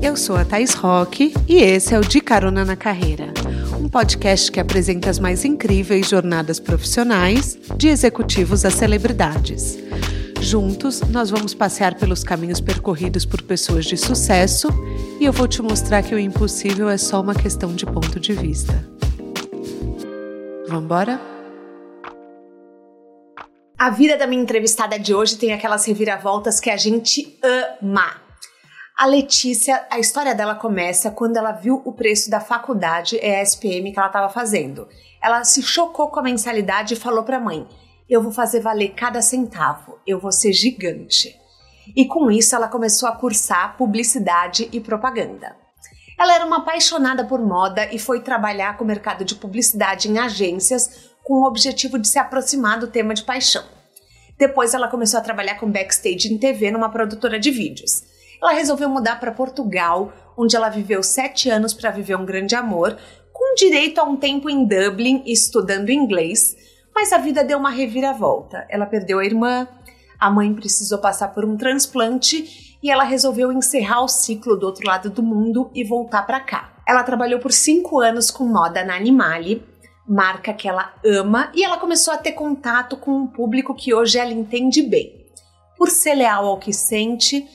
Eu sou a Thais Roque e esse é o De Carona na Carreira, um podcast que apresenta as mais incríveis jornadas profissionais, de executivos a celebridades. Juntos, nós vamos passear pelos caminhos percorridos por pessoas de sucesso e eu vou te mostrar que o impossível é só uma questão de ponto de vista. Vamos embora? A vida da minha entrevistada de hoje tem aquelas reviravoltas que a gente ama. A Letícia, a história dela começa quando ela viu o preço da faculdade ESPM que ela estava fazendo. Ela se chocou com a mensalidade e falou para a mãe: Eu vou fazer valer cada centavo, eu vou ser gigante. E com isso ela começou a cursar publicidade e propaganda. Ela era uma apaixonada por moda e foi trabalhar com o mercado de publicidade em agências com o objetivo de se aproximar do tema de paixão. Depois ela começou a trabalhar com backstage em TV numa produtora de vídeos ela resolveu mudar para Portugal, onde ela viveu sete anos para viver um grande amor, com direito a um tempo em Dublin estudando inglês, mas a vida deu uma reviravolta. Ela perdeu a irmã, a mãe precisou passar por um transplante e ela resolveu encerrar o ciclo do outro lado do mundo e voltar para cá. Ela trabalhou por cinco anos com moda na Animale, marca que ela ama, e ela começou a ter contato com um público que hoje ela entende bem. Por ser leal ao que sente,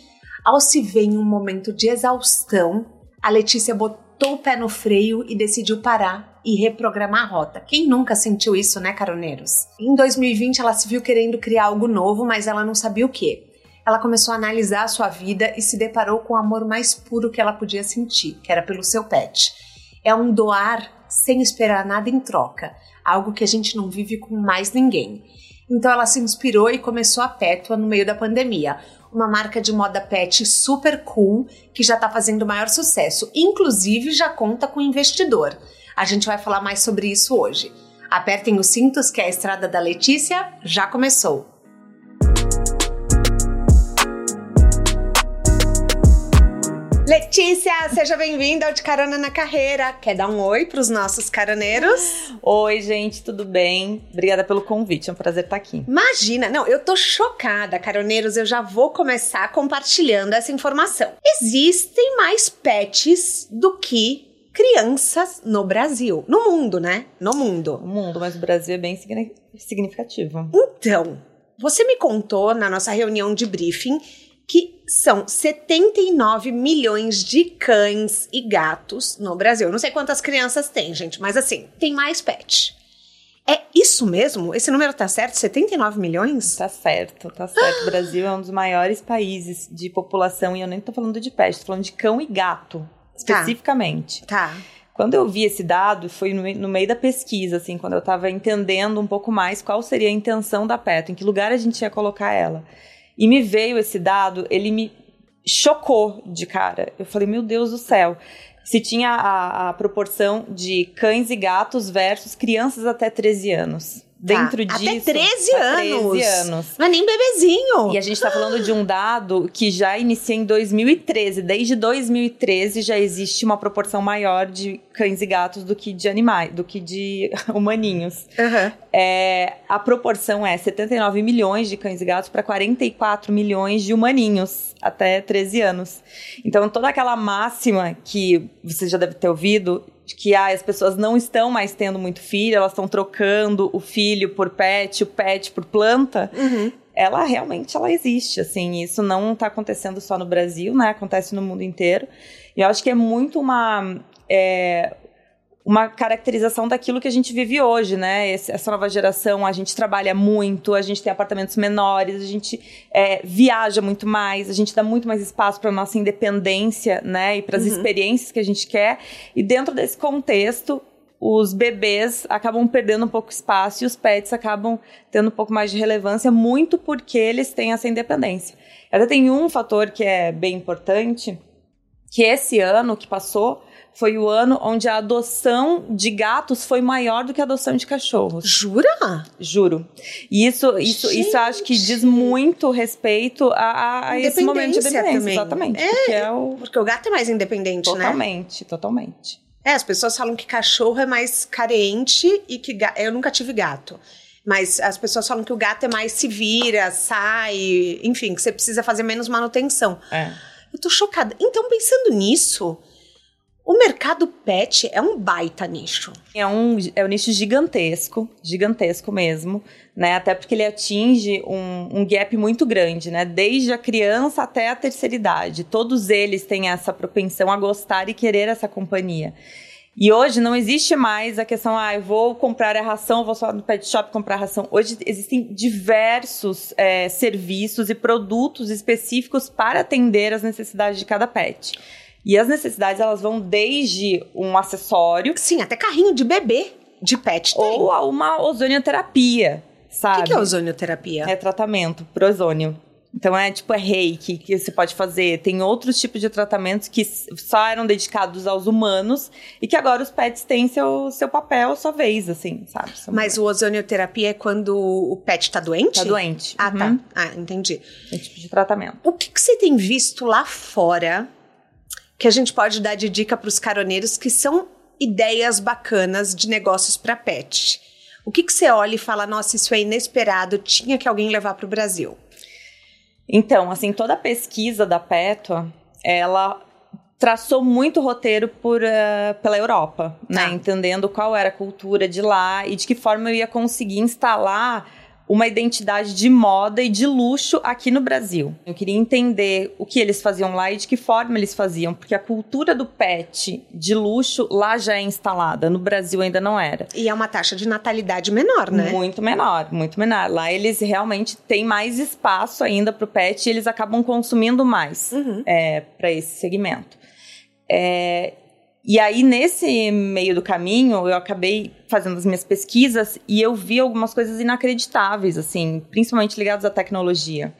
ao se ver em um momento de exaustão, a Letícia botou o pé no freio e decidiu parar e reprogramar a rota. Quem nunca sentiu isso, né, caroneiros? Em 2020 ela se viu querendo criar algo novo, mas ela não sabia o que. Ela começou a analisar a sua vida e se deparou com o amor mais puro que ela podia sentir, que era pelo seu pet. É um doar sem esperar nada em troca, algo que a gente não vive com mais ninguém. Então ela se inspirou e começou a Pétua no meio da pandemia, uma marca de moda pet super cool que já está fazendo maior sucesso. Inclusive já conta com investidor. A gente vai falar mais sobre isso hoje. Apertem os cintos que a estrada da Letícia já começou. Letícia, seja bem-vinda ao De Carona na Carreira. Quer dar um oi para os nossos caroneiros? Oi, gente, tudo bem? Obrigada pelo convite, é um prazer estar aqui. Imagina, não, eu tô chocada, caroneiros. Eu já vou começar compartilhando essa informação. Existem mais pets do que crianças no Brasil. No mundo, né? No mundo. No mundo, mas o Brasil é bem significativo. Então, você me contou na nossa reunião de briefing que são 79 milhões de cães e gatos no Brasil. Eu não sei quantas crianças tem, gente, mas assim, tem mais pet. É isso mesmo? Esse número tá certo? 79 milhões? Tá certo, tá certo. O Brasil é um dos maiores países de população, e eu nem tô falando de pet, tô falando de cão e gato, especificamente. Tá. tá. Quando eu vi esse dado, foi no, no meio da pesquisa, assim, quando eu tava entendendo um pouco mais qual seria a intenção da PET, em que lugar a gente ia colocar ela. E me veio esse dado, ele me chocou de cara. Eu falei, meu Deus do céu. Se tinha a, a proporção de cães e gatos versus crianças até 13 anos. Dentro tá. disso. Até 13 anos. 13 anos. Não é nem bebezinho. E a gente está falando de um dado que já inicia em 2013. Desde 2013 já existe uma proporção maior de cães e gatos do que de animais, do que de humaninhos. Uhum. É, a proporção é 79 milhões de cães e gatos para 44 milhões de humaninhos até 13 anos. Então, toda aquela máxima que você já deve ter ouvido de que ah, as pessoas não estão mais tendo muito filho, elas estão trocando o filho por pet, o pet por planta. Uhum. Ela realmente ela existe, assim, isso não está acontecendo só no Brasil, né? Acontece no mundo inteiro. E eu acho que é muito uma é, uma caracterização daquilo que a gente vive hoje, né? essa nova geração, a gente trabalha muito, a gente tem apartamentos menores, a gente é, viaja muito mais, a gente dá muito mais espaço para nossa independência, né? E para as uhum. experiências que a gente quer. E dentro desse contexto, os bebês acabam perdendo um pouco espaço e os pets acabam tendo um pouco mais de relevância, muito porque eles têm essa independência. Até tem um fator que é bem importante, que esse ano que passou foi o ano onde a adoção de gatos foi maior do que a adoção de cachorros. Jura? Juro. E isso, isso, isso acho que diz muito respeito a, a esse momento de independência. Também. Exatamente. É, porque, é o... porque o gato é mais independente, totalmente, né? Totalmente, totalmente. É, as pessoas falam que cachorro é mais carente e que ga... eu nunca tive gato. Mas as pessoas falam que o gato é mais se vira, sai, enfim, que você precisa fazer menos manutenção. É. Eu tô chocada. Então, pensando nisso, o mercado pet é um baita nicho. É um, é um nicho gigantesco, gigantesco mesmo, né? Até porque ele atinge um, um gap muito grande, né? Desde a criança até a terceira idade. Todos eles têm essa propensão a gostar e querer essa companhia. E hoje não existe mais a questão, ah, eu vou comprar a ração, vou só no pet shop comprar a ração. Hoje existem diversos é, serviços e produtos específicos para atender as necessidades de cada pet. E as necessidades, elas vão desde um acessório... Sim, até carrinho de bebê de pet tem. Ou a uma ozonioterapia, sabe? O que, que é ozonioterapia? É tratamento por ozônio. Então é tipo é reiki que você pode fazer. Tem outros tipos de tratamentos que só eram dedicados aos humanos e que agora os pets têm seu, seu papel, sua vez, assim, sabe? Mas o ozonioterapia é quando o pet tá doente? Tá doente. Ah, tá. Uhum. Ah, entendi. É tipo de tratamento. O que, que você tem visto lá fora que a gente pode dar de dica para os caroneiros que são ideias bacanas de negócios para pet? O que, que você olha e fala, nossa, isso é inesperado, tinha que alguém levar para o Brasil? Então, assim, toda a pesquisa da PETOA, ela traçou muito roteiro por, uh, pela Europa, né? Tá. Entendendo qual era a cultura de lá e de que forma eu ia conseguir instalar uma identidade de moda e de luxo aqui no Brasil. Eu queria entender o que eles faziam lá e de que forma eles faziam, porque a cultura do pet de luxo lá já é instalada, no Brasil ainda não era. E é uma taxa de natalidade menor, né? Muito menor, muito menor. Lá eles realmente têm mais espaço ainda para o pet e eles acabam consumindo mais Uhum. é, para esse segmento. É, e aí, nesse meio do caminho, eu acabei fazendo as minhas pesquisas e eu vi algumas coisas inacreditáveis, assim, principalmente ligadas à tecnologia.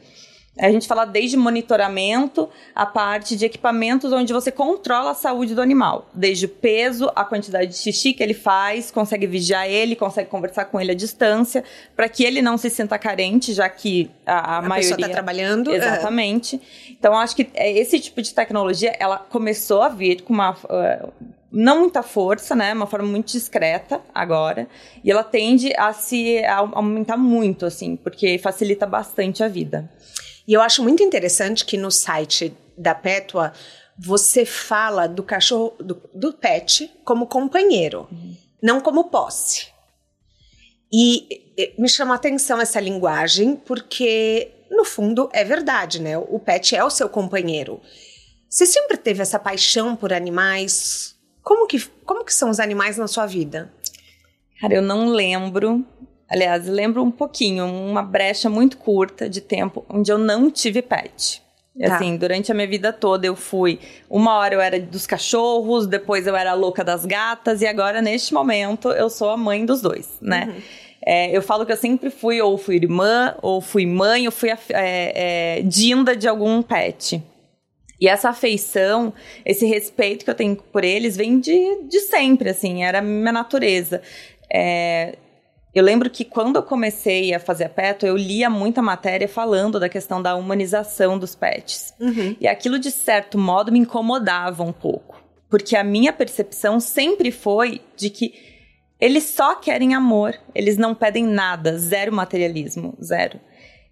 A gente fala desde monitoramento, a parte de equipamentos onde você controla a saúde do animal. Desde o peso, a quantidade de xixi que ele faz, consegue vigiar ele, consegue conversar com ele à distância, para que ele não se sinta carente, já que a, a, A, maioria... pessoa tá trabalhando. é. Exatamente. Então, acho que é, esse tipo de tecnologia, ela começou a vir com uma... uh, não muita força, né? Uma forma muito discreta agora. E ela tende a se a aumentar muito, assim, porque facilita bastante a vida. E eu acho muito interessante que no site da Pétua você fala do cachorro, do, do pet, como companheiro, não como posse. E e, me chama a atenção essa linguagem, porque no fundo é verdade, né? O pet é o seu companheiro. Você sempre teve essa paixão por animais? Como que, como que são os animais na sua vida? Cara, eu não lembro. Aliás, lembro um pouquinho, uma brecha muito curta de tempo onde eu não tive pet. Tá. Assim, durante a minha vida toda eu fui. Uma hora eu era dos cachorros, depois eu era a louca das gatas, e agora, neste momento, eu sou a mãe dos dois, né? É, eu falo que eu sempre fui, ou fui irmã, ou fui mãe, ou fui a, é, é, dinda de algum pet. E essa afeição, esse respeito que eu tenho por eles vem de, de sempre, assim, era a minha natureza. É, eu lembro que quando eu comecei a fazer a peto, eu lia muita matéria falando da questão da humanização dos pets. E aquilo, de certo modo, me incomodava um pouco. Porque a minha percepção sempre foi de que eles só querem amor, eles não pedem nada, zero materialismo, zero.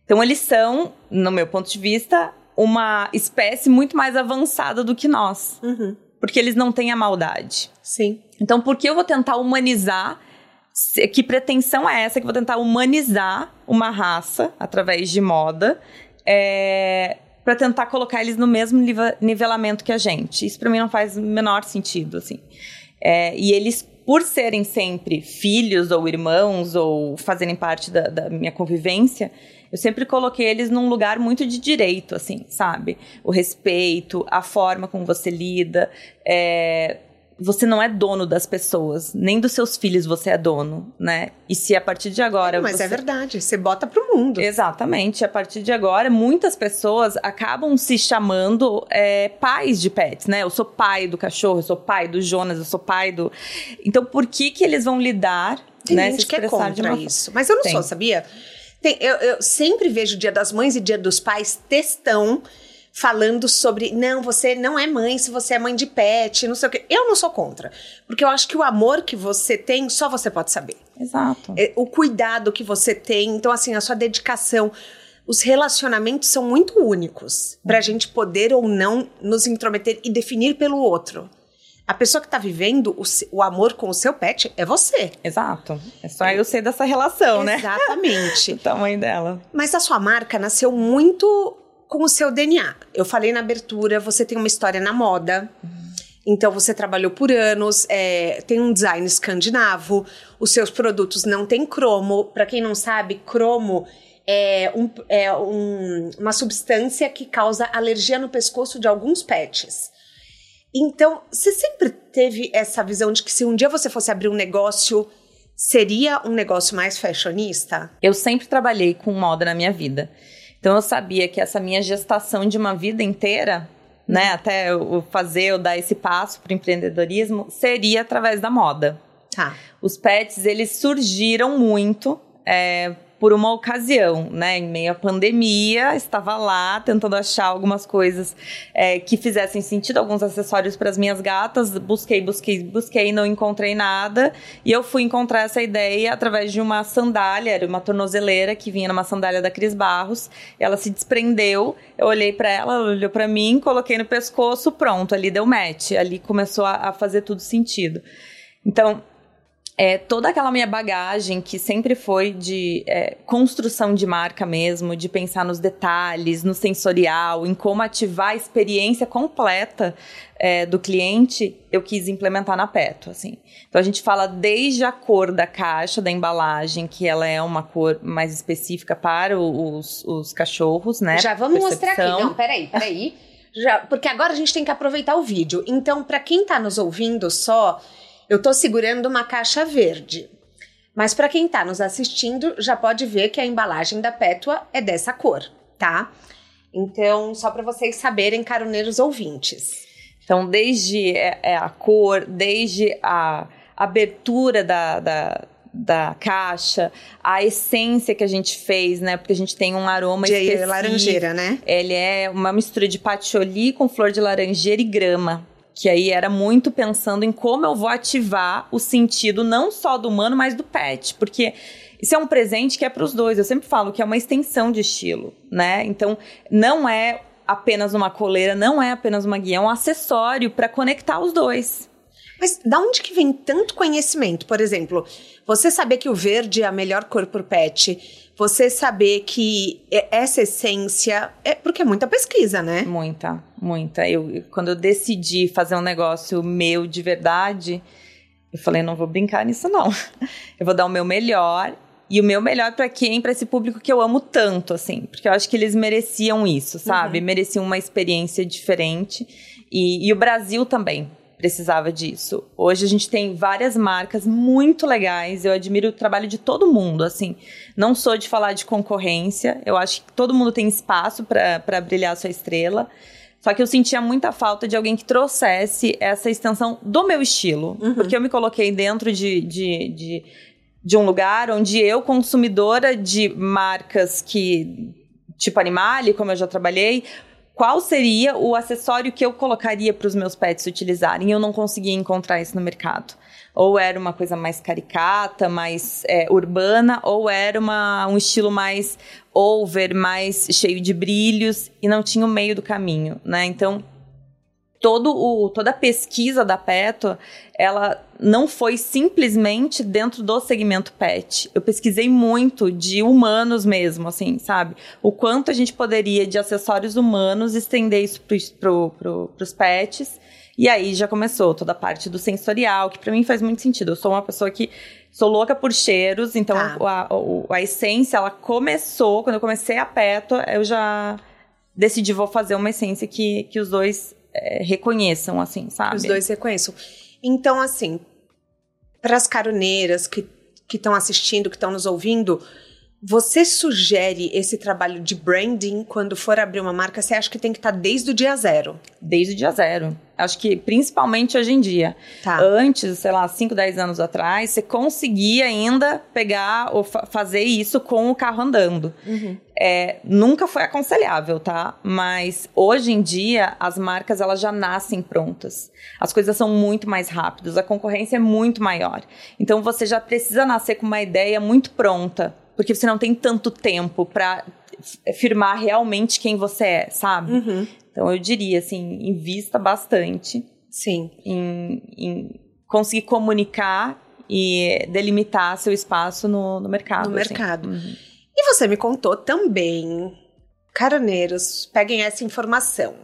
Então, eles são, no meu ponto de vista, uma espécie muito mais avançada do que nós. Porque eles não têm a maldade. Sim. Então, por que eu vou tentar humanizar? Que pretensão é essa que vou tentar humanizar uma raça através de moda é, para tentar colocar eles no mesmo nive- nivelamento que a gente? Isso para mim não faz o menor sentido, assim. É, e eles, por serem sempre filhos ou irmãos ou fazerem parte da, da minha convivência, eu sempre coloquei eles num lugar muito de direito, assim, sabe? O respeito, a forma como você lida. é, você não é dono das pessoas, nem dos seus filhos você é dono, né? E se a partir de agora. Mas você... é verdade, você bota pro mundo. Exatamente. A partir de agora, muitas pessoas acabam se chamando é, pais de pets, né? Eu sou pai do cachorro, eu sou pai do Jonas, eu sou pai do. Então, por que que eles vão lidar, Tem né? gente se que é contra de uma- isso. Mas eu não Tem. sou, sabia? Tem- eu, eu sempre vejo Dia das Mães e Dia dos Pais textão falando sobre não, você não é mãe se você é mãe de pet, não sei o quê. Eu não sou contra. Porque eu acho que o amor que você tem, só você pode saber. Exato. É, o cuidado que você tem, então assim, a sua dedicação. os relacionamentos são muito únicos para a gente poder ou não nos intrometer e definir pelo outro. A pessoa que está vivendo o, o, amor com o seu pet é você. Exato. É só eu ser dessa relação, né? Exatamente. o tamanho dela. Mas a sua marca nasceu muito com o seu DNA. Eu falei na abertura, você tem uma história na moda. Então você trabalhou por anos, é, tem um design escandinavo, os seus produtos não têm cromo. Para quem não sabe, cromo é, um, é um, uma substância que causa alergia no pescoço de alguns pets. Então, você sempre teve essa visão de que se um dia você fosse abrir um negócio, seria um negócio mais fashionista? Eu sempre trabalhei com moda na minha vida. Então eu sabia que essa minha gestação de uma vida inteira, né, até eu fazer, eu dar esse passo para o empreendedorismo, seria através da moda. Tá. Os pets, eles surgiram muito é, por uma ocasião, né? Em meio à pandemia, estava lá tentando achar algumas coisas é, que fizessem sentido, alguns acessórios para as minhas gatas. Busquei, busquei, busquei, não encontrei nada. E eu fui encontrar essa ideia através de uma sandália, era uma tornozeleira que vinha numa sandália da Cris Barros. Ela se desprendeu, eu olhei para ela, ela olhou para mim, coloquei no pescoço, pronto, ali deu match. Ali começou a, a fazer tudo sentido. Então, é, toda aquela minha bagagem que sempre foi de é, construção de marca mesmo, de pensar nos detalhes, no sensorial, em como ativar a experiência completa é, do cliente, eu quis implementar na Peto, assim. Então a gente fala desde a cor da caixa, da embalagem, que ela é uma cor mais específica para os, os cachorros, né? Já vamos Percepção. mostrar aqui. Não, peraí, peraí. Já, porque agora a gente tem que aproveitar o vídeo. Então, para quem está nos ouvindo só eu estou segurando uma caixa verde. Mas para quem está nos assistindo, já pode ver que a embalagem da Pétua é dessa cor, tá? Então, só para vocês saberem, caroneiros ouvintes. Então, desde é, é a cor, desde a abertura da, da, da caixa, a essência que a gente fez, né? Porque a gente tem um aroma de específico. laranjeira, né? Ele é uma mistura de patchouli com flor de laranjeira e grama que aí era muito pensando em como eu vou ativar o sentido não só do humano, mas do pet, porque isso é um presente que é para os dois. Eu sempre falo que é uma extensão de estilo, né? Então, não é apenas uma coleira, não é apenas uma guia, é um acessório para conectar os dois. Mas da onde que vem tanto conhecimento? Por exemplo, você saber que o verde é a melhor cor para o pet, você saber que essa essência é porque é muita pesquisa, né? Muita, muita. Eu quando eu decidi fazer um negócio meu de verdade, eu falei, não vou brincar nisso não. Eu vou dar o meu melhor e o meu melhor para quem? Para esse público que eu amo tanto, assim. Porque eu acho que eles mereciam isso, sabe? Uhum. Mereciam uma experiência diferente. E, e o Brasil também precisava disso. Hoje a gente tem várias marcas muito legais. Eu admiro o trabalho de todo mundo, assim. Não sou de falar de concorrência. Eu acho que todo mundo tem espaço para brilhar sua estrela. Só que eu sentia muita falta de alguém que trouxesse essa extensão do meu estilo. Uhum. Porque eu me coloquei dentro de, de, de, de um lugar onde eu, consumidora de marcas que tipo Animale, como eu já trabalhei, qual seria o acessório que eu colocaria para os meus pets utilizarem. Eu não conseguia encontrar isso no mercado. Ou era uma coisa mais caricata, mais é, urbana, ou era uma, um estilo mais over, mais cheio de brilhos, e não tinha o meio do caminho, né? Então, todo o, toda a pesquisa da Peto, ela não foi simplesmente dentro do segmento pet. Eu pesquisei muito de humanos mesmo, assim, sabe? O quanto a gente poderia, de acessórios humanos, estender isso para pro, os pets. E aí já começou toda a parte do sensorial, que para mim faz muito sentido. Eu sou uma pessoa que sou louca por cheiros, então ah. a, a, a, essência, ela começou, quando eu comecei a Peto, eu já decidi, vou fazer uma essência que, que os dois é, reconheçam, assim, sabe? Os dois reconheçam. Então, assim, para as caroneiras que estão assistindo, que estão nos ouvindo, você sugere esse trabalho de branding quando for abrir uma marca? Você acha que tem que estar tá desde o dia zero? Desde o dia zero. Acho que principalmente hoje em dia. Tá. Antes, sei lá, 5, 10 anos atrás, você conseguia ainda pegar ou fa fazer isso com o carro andando. Uhum. É, nunca foi aconselhável, tá? Mas hoje em dia, as marcas elas já nascem prontas. As coisas são muito mais rápidas, a concorrência é muito maior. Então você já precisa nascer com uma ideia muito pronta porque você não tem tanto tempo para firmar realmente quem você é, sabe? Uhum. Então eu diria assim, invista bastante Sim. em, em conseguir comunicar e delimitar seu espaço no, no mercado. No assim. mercado. Uhum. E você me contou também, caroneiros, peguem essa informação.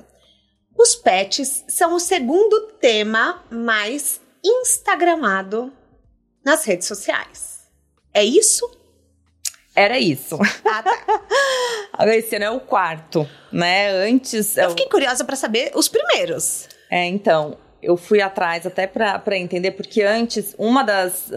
Os pets são o segundo tema mais instagramado nas redes sociais. É isso? Era isso. Ah, tá. Agora esse ano é o quarto, né? Antes. Eu fiquei curiosa para saber os primeiros. É, então, eu fui atrás até para entender, porque antes, uma das.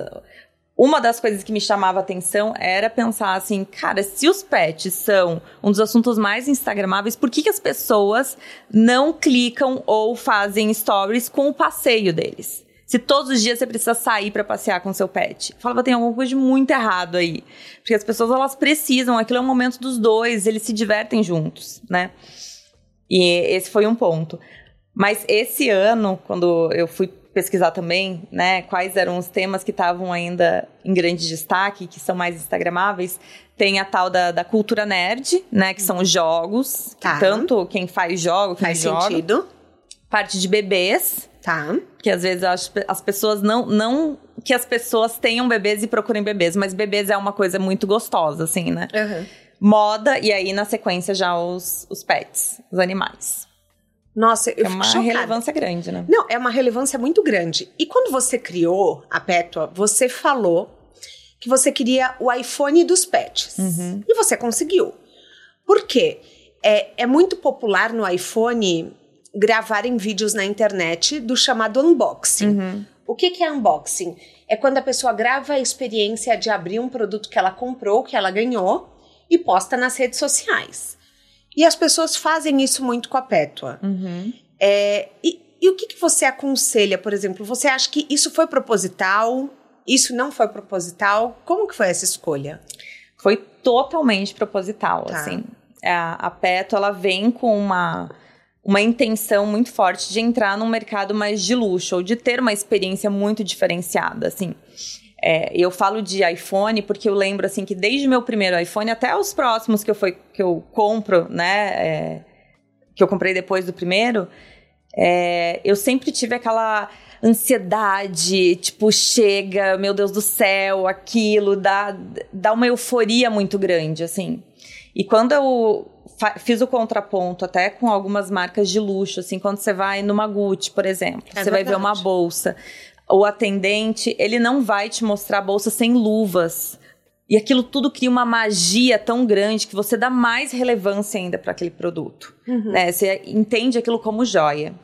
Uma das coisas que me chamava atenção era pensar assim, cara, se os pets são um dos assuntos mais instagramáveis, por que, que as pessoas não clicam ou fazem stories com o passeio deles? Se todos os dias você precisa sair para passear com seu pet. Eu falava, tem alguma coisa de muito errado aí. Porque as pessoas, elas precisam, aquilo é um momento dos dois, eles se divertem juntos, né? E esse foi um ponto. Mas esse ano, quando eu fui pesquisar também, né, quais eram os temas que estavam ainda em grande destaque, que são mais instagramáveis, tem a tal da, da cultura nerd, né, que são os jogos, Tá. que tanto quem faz jogo, quem Faz joga, sentido. parte de bebês, Tá. que às vezes que as pessoas não, não que as pessoas tenham bebês e procurem bebês, mas bebês é uma coisa muito gostosa, assim, né? Uhum. Moda, e aí na sequência já os, os pets, os animais. Nossa, eu É uma chocada. relevância grande, né? Não, é uma relevância muito grande. E quando você criou a Pétua, você falou que você queria o iPhone dos pets. Uhum. E você conseguiu. Por quê? É, é muito popular no iPhone gravarem vídeos na internet do chamado unboxing. Uhum. O que, que é unboxing? É quando a pessoa grava a experiência de abrir um produto que ela comprou, que ela ganhou, e posta nas redes sociais. E as pessoas fazem isso muito com a Pétua. Uhum. É, e, e o que, que você aconselha, por exemplo? Você acha que isso foi proposital? Isso não foi proposital? Como que foi essa escolha? Foi totalmente proposital, Tá. assim. A, a Peto, ela vem com uma, uma intenção muito forte de entrar num mercado mais de luxo, ou de ter uma experiência muito diferenciada, assim. É, eu falo de iPhone porque eu lembro, assim, que desde o meu primeiro iPhone até os próximos que eu, foi, que eu compro, né, é, que eu comprei depois do primeiro, é, eu sempre tive aquela ansiedade, tipo, chega, meu Deus do céu, aquilo, dá, dá uma euforia muito grande, assim. E quando eu fiz o contraponto até com algumas marcas de luxo, assim, quando você vai numa Gucci, por exemplo, É você vai ver verdade. uma bolsa, o atendente, ele não vai te mostrar a bolsa sem luvas. E aquilo tudo cria uma magia tão grande que você dá mais relevância ainda para aquele produto. Né? Você entende aquilo como joia.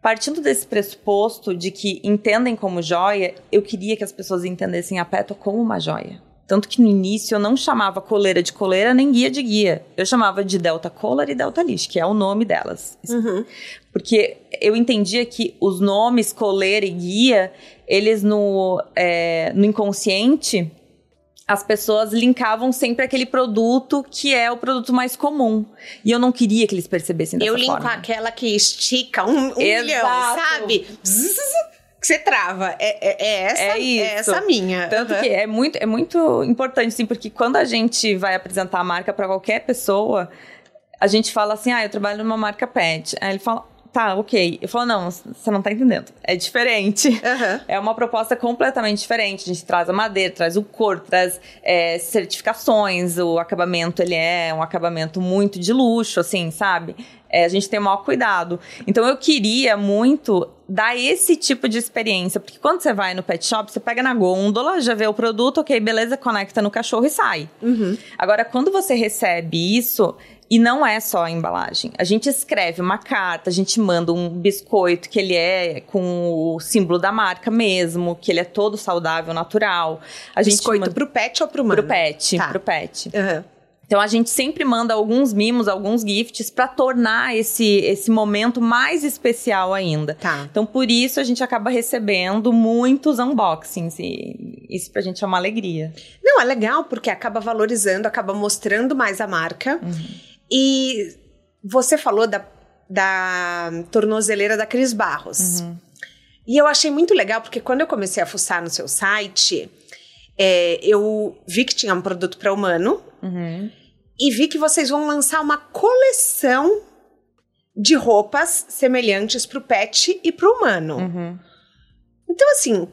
Partindo desse pressuposto de que entendem como joia, eu queria que as pessoas entendessem a Peto como uma joia. Tanto que no início eu não chamava coleira de coleira nem guia de guia. Eu chamava de Delta Collar e Delta Leash, que é o nome delas. Uhum. Porque eu entendia que os nomes coleira e guia, eles no, é, no inconsciente, as pessoas linkavam sempre aquele produto que é o produto mais comum. E eu não queria que eles percebessem dessa Eu linko forma. aquela que estica um, um milhão, sabe? Zzz, que você trava. É, é, é essa, É isso. essa minha. Tanto Uhum. que é muito, é muito importante, sim, porque quando a gente vai apresentar a marca para qualquer pessoa, a gente fala assim, ah, eu trabalho numa marca pet. Aí ele fala, tá, ok. Eu falo, não, você não tá entendendo. É diferente. Uhum. É uma proposta completamente diferente. A gente traz a madeira, traz o couro, traz é, certificações. O acabamento, ele é um acabamento muito de luxo, assim, sabe? É, a gente tem o maior cuidado. Então, eu queria muito dar esse tipo de experiência. Porque quando você vai no pet shop, você pega na gôndola, já vê o produto, ok, beleza, conecta no cachorro e sai. Uhum. Agora, quando você recebe isso, e não é só a embalagem, a gente escreve uma carta, a gente manda um biscoito que ele é com o símbolo da marca mesmo, que ele é todo saudável, natural. A gente Biscoito manda pro pet ou pro humano? pro pet, Tá. pro pet. Uhum. Então a gente sempre manda alguns mimos, alguns gifts pra tornar esse esse momento mais especial ainda. Tá. Então por isso a gente acaba recebendo muitos unboxings e isso pra gente é uma alegria. Não, é legal porque acaba valorizando, acaba mostrando mais a marca. E você falou da, da tornozeleira da Cris Barros. E eu achei muito legal porque quando eu comecei a fuçar no seu site, é, eu vi que tinha um produto para humano. Uhum. e vi que vocês vão lançar uma coleção de roupas semelhantes para o pet e para o humano. Uhum. Então, assim,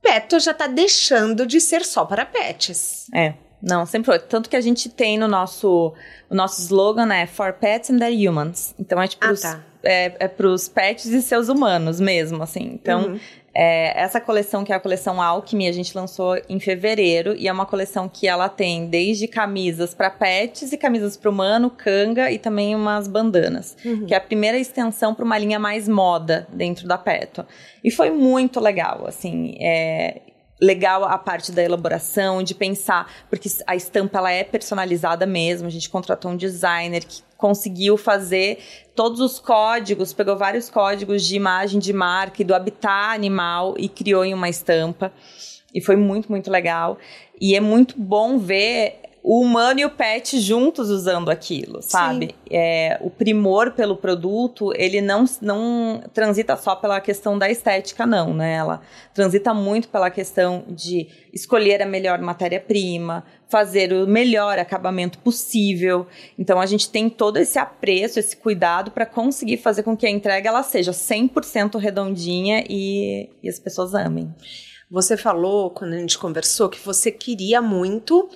Peto já tá deixando de ser só para pets. É. Não, sempre foi. Tanto que a gente tem no nosso. O nosso slogan é For Pets and Their Humans. Então é tipo. Ah, os- tá. é, é pros pets e seus humanos mesmo, assim. Então, Uhum. É, essa coleção, que é a coleção Alchemy, a gente lançou em fevereiro. E é uma coleção que ela tem desde camisas para pets e camisas para humano, canga e também umas bandanas. Uhum. Que é a primeira extensão para uma linha mais moda dentro da Peto. E foi muito legal, assim. É, legal a parte da elaboração, de pensar, porque a estampa ela é personalizada mesmo. A gente contratou um designer que conseguiu fazer todos os códigos, pegou vários códigos de imagem de marca e do habitat animal e criou em uma estampa. E foi muito, muito legal. E é muito bom ver o humano e o pet juntos usando aquilo, sabe? É, o primor pelo produto, ele não, não transita só pela questão da estética, não, né? Ela transita muito pela questão de escolher a melhor matéria-prima, fazer o melhor acabamento possível. Então a gente tem todo esse apreço, esse cuidado para conseguir fazer com que a entrega ela seja 100% redondinha e, e as pessoas amem. Você falou, quando a gente conversou, que você queria muito